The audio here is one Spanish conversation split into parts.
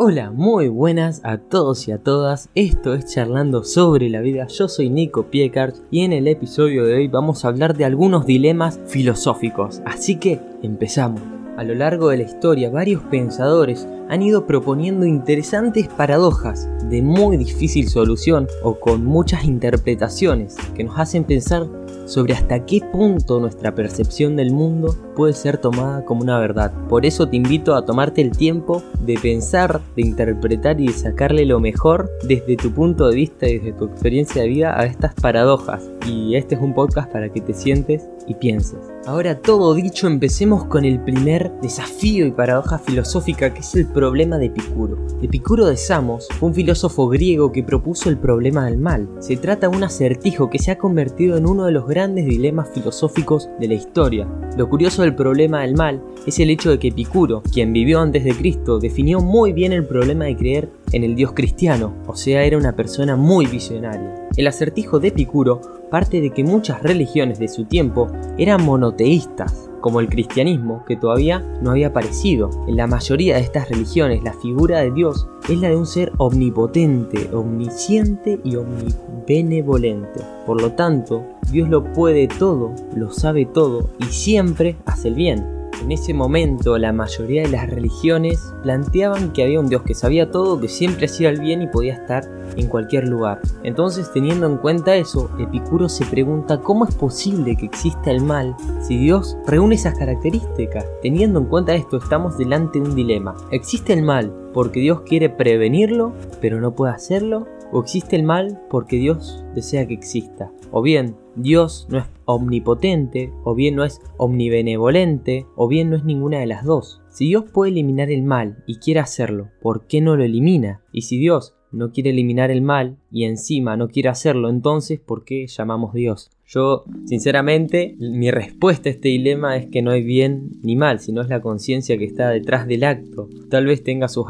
Hola, muy buenas a todos y a todas. Esto es Charlando sobre la vida. Yo soy Nico Piecart y en el episodio de hoy vamos a hablar de algunos dilemas filosóficos. Así que empezamos. A lo largo de la historia, varios pensadores han ido proponiendo interesantes paradojas de muy difícil solución o con muchas interpretaciones que nos hacen pensar sobre hasta qué punto nuestra percepción del mundo puede ser tomada como una verdad. Por eso te invito a tomarte el tiempo de pensar, de interpretar y de sacarle lo mejor desde tu punto de vista y desde tu experiencia de vida a estas paradojas. Y este es un podcast para que te sientes y pienses. Ahora todo dicho, empecemos con el primer desafío y paradoja filosófica que es el problema de Epicuro. Epicuro de Samos fue un filósofo griego que propuso el problema del mal. Se trata de un acertijo que se ha convertido en uno de los grandes dilemas filosóficos de la historia. Lo curioso del problema del mal es el hecho de que Epicuro, quien vivió antes de Cristo, definió muy bien el problema de creer en el Dios cristiano, o sea, era una persona muy visionaria. El acertijo de Epicuro parte de que muchas religiones de su tiempo eran monoteístas, como el cristianismo, que todavía no había aparecido. En la mayoría de estas religiones la figura de Dios es la de un ser omnipotente, omnisciente y omnibenevolente. Por lo tanto, Dios lo puede todo, lo sabe todo y siempre hace el bien. En ese momento la mayoría de las religiones planteaban que había un Dios que sabía todo, que siempre hacía el bien y podía estar en cualquier lugar. Entonces teniendo en cuenta eso, Epicuro se pregunta cómo es posible que exista el mal si Dios reúne esas características. Teniendo en cuenta esto estamos delante de un dilema. ¿Existe el mal porque Dios quiere prevenirlo pero no puede hacerlo? ¿O existe el mal porque Dios desea que exista? O bien, Dios no es omnipotente, o bien no es omnibenevolente, o bien no es ninguna de las dos. Si Dios puede eliminar el mal y quiere hacerlo, ¿por qué no lo elimina? Y si Dios no quiere eliminar el mal y encima no quiere hacerlo, entonces ¿por qué llamamos Dios? Yo, sinceramente, mi respuesta a este dilema es que no hay bien ni mal, sino es la conciencia que está detrás del acto. Tal vez tenga sus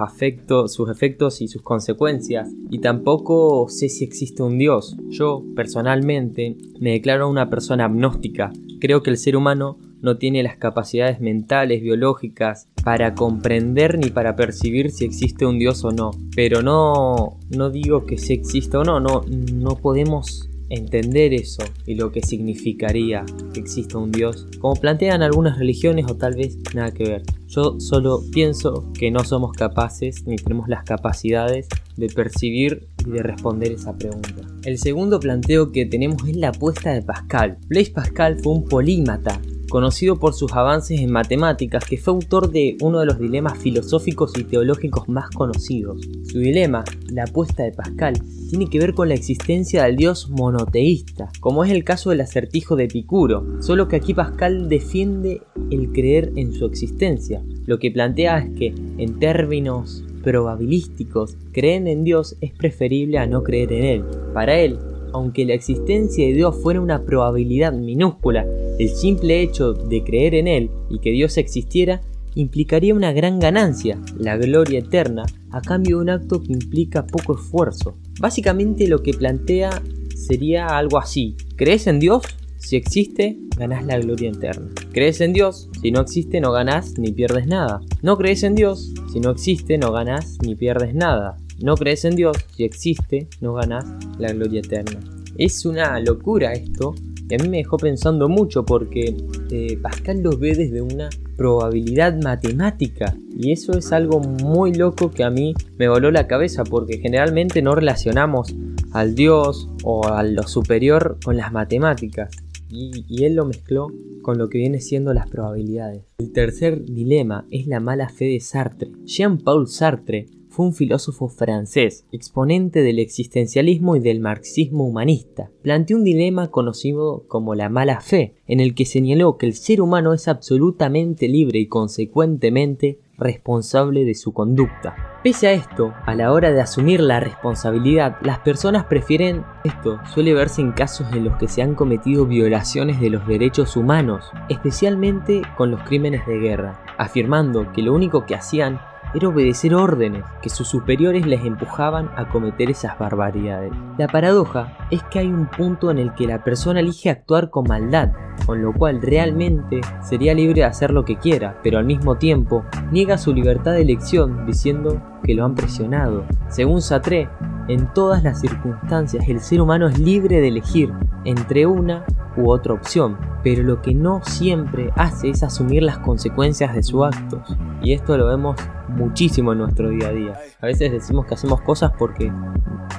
sus efectos y sus consecuencias, y tampoco sé si existe un Dios. Yo, personalmente, me declaro una persona agnóstica. Creo que el ser humano no tiene las capacidades mentales, biológicas, para comprender ni para percibir si existe un Dios o no. Pero no, no digo que si existe o no, no, no podemos entender eso y lo que significaría que exista un Dios, como plantean algunas religiones o tal vez nada que ver. Yo solo pienso que no somos capaces ni tenemos las capacidades de percibir y de responder esa pregunta. El segundo planteo que tenemos es la apuesta de Pascal. Blaise Pascal fue un polímata conocido por sus avances en matemáticas, que fue autor de uno de los dilemas filosóficos y teológicos más conocidos. Su dilema, la apuesta de Pascal, tiene que ver con la existencia del dios monoteísta, como es el caso del acertijo de Epicuro, solo que aquí Pascal defiende el creer en su existencia. Lo que plantea es que, en términos probabilísticos, creer en Dios es preferible a no creer en Él. Para él, aunque la existencia de Dios fuera una probabilidad minúscula, el simple hecho de creer en Él y que Dios existiera implicaría una gran ganancia, la gloria eterna, a cambio de un acto que implica poco esfuerzo. Básicamente lo que plantea sería algo así. ¿Crees en Dios? Si existe, ganás la gloria eterna. ¿Crees en Dios? Si no existe, no ganás ni pierdes nada. No crees en Dios? Si no existe, no ganás ni pierdes nada. No crees en Dios, si existe, no ganás la gloria eterna. Es una locura esto, y a mí me dejó pensando mucho porque eh, Pascal lo ve desde una probabilidad matemática. Y eso es algo muy loco que a mí me voló la cabeza porque generalmente no relacionamos al Dios o a lo superior con las matemáticas. Y, y, él lo mezcló con lo que viene siendo las probabilidades. El tercer dilema es la mala fe de Sartre. Jean-Paul Sartre fue un filósofo francés, exponente del existencialismo y del marxismo humanista. Planteó un dilema conocido como la mala fe, en el que señaló que el ser humano es absolutamente libre y consecuentemente responsable de su conducta. Pese a esto, a la hora de asumir la responsabilidad, las personas prefieren esto. Suele verse en casos en los que se han cometido violaciones de los derechos humanos, especialmente con los crímenes de guerra, afirmando que lo único que hacían era obedecer órdenes, que sus superiores les empujaban a cometer esas barbaridades. La paradoja es que hay un punto en el que la persona elige actuar con maldad, con lo cual realmente sería libre de hacer lo que quiera, pero al mismo tiempo niega su libertad de elección diciendo que lo han presionado. Según Sartre, en todas las circunstancias el ser humano es libre de elegir entre una u otra opción, pero lo que no siempre hace es asumir las consecuencias de sus actos. Y esto lo vemos muchísimo en nuestro día a día. A veces decimos que hacemos cosas porque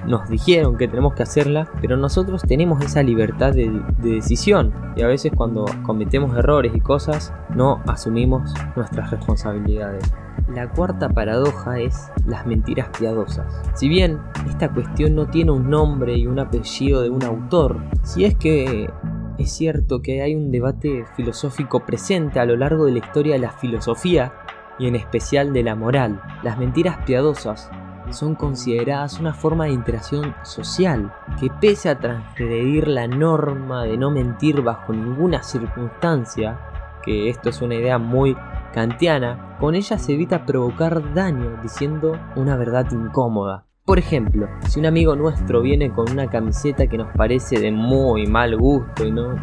nos dijeron que tenemos que hacerlas, pero nosotros tenemos esa libertad de, de, decisión. Y a veces cuando cometemos errores y cosas, no asumimos nuestras responsabilidades. La cuarta paradoja es las mentiras piadosas. Si bien esta cuestión no tiene un nombre y un apellido de un autor, si es que es cierto que hay un debate filosófico presente a lo largo de la historia de la filosofía y en especial de la moral. Las mentiras piadosas son consideradas una forma de interacción social que pese a transgredir la norma de no mentir bajo ninguna circunstancia, que esto es una idea muy kantiana, con ella se evita provocar daño diciendo una verdad incómoda. Por ejemplo, si un amigo nuestro viene con una camiseta que nos parece de muy mal gusto y no,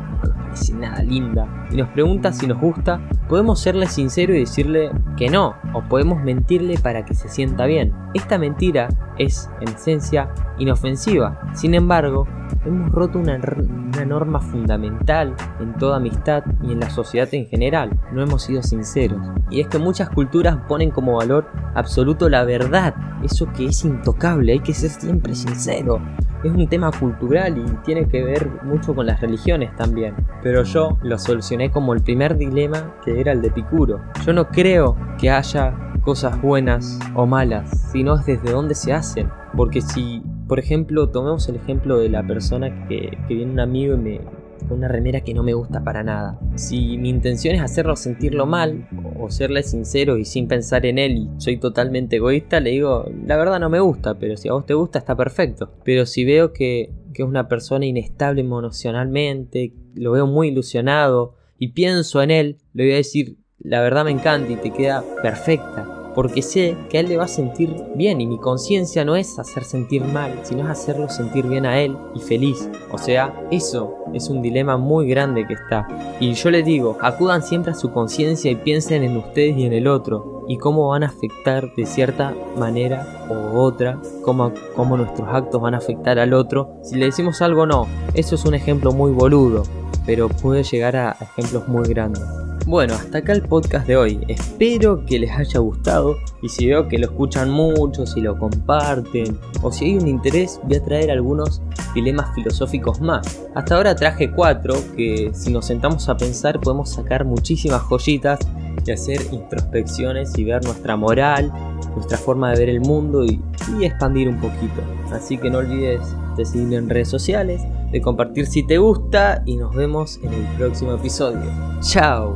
parece nada linda, y nos pregunta si nos gusta, podemos serle sincero y decirle que no, o podemos mentirle para que se sienta bien. Esta mentira es, en esencia, inofensiva. Sin embargo, hemos roto una, una, norma fundamental en toda amistad y en la sociedad en general. No hemos sido sinceros. Y es que muchas culturas ponen como valor absoluto la verdad, eso que es intocable, hay que ser siempre sincero. Es un tema cultural y tiene que ver mucho con las religiones también. Pero yo lo solucioné como el primer dilema que era el de Picuro. Yo no creo que haya cosas buenas o malas, sino es desde dónde se hacen. Porque si por ejemplo, tomemos el ejemplo de la persona que, que viene un amigo y me, con una remera que no me gusta para nada. Si mi intención es hacerlo sentirlo mal o serle sincero y sin pensar en él y soy totalmente egoísta, le digo, la verdad no me gusta, pero si a vos te gusta está perfecto. Pero si veo que, que es una persona inestable emocionalmente, lo veo muy ilusionado y pienso en él, le voy a decir, la verdad me encanta y te queda perfecta porque sé que a él le va a sentir bien y mi conciencia no es hacer sentir mal, sino es hacerlo sentir bien a él y feliz. O sea, eso es un dilema muy grande que está. Y yo les digo, acudan siempre a su conciencia y piensen en ustedes y en el otro y cómo van a afectar de cierta manera u otra, cómo, cómo nuestros actos van a afectar al otro. Si le decimos algo no, eso es un ejemplo muy boludo, pero puede llegar a ejemplos muy grandes. Bueno, hasta acá el podcast de hoy. Espero que les haya gustado y si veo que lo escuchan mucho, si lo comparten o si hay un interés, voy a traer algunos dilemas filosóficos más. Hasta ahora traje cuatro que si nos sentamos a pensar podemos sacar muchísimas joyitas y hacer introspecciones y ver nuestra moral, nuestra forma de ver el mundo y, expandir un poquito. Así que no olvides de seguirme en redes sociales de compartir si te gusta y nos vemos en el próximo episodio. Chao.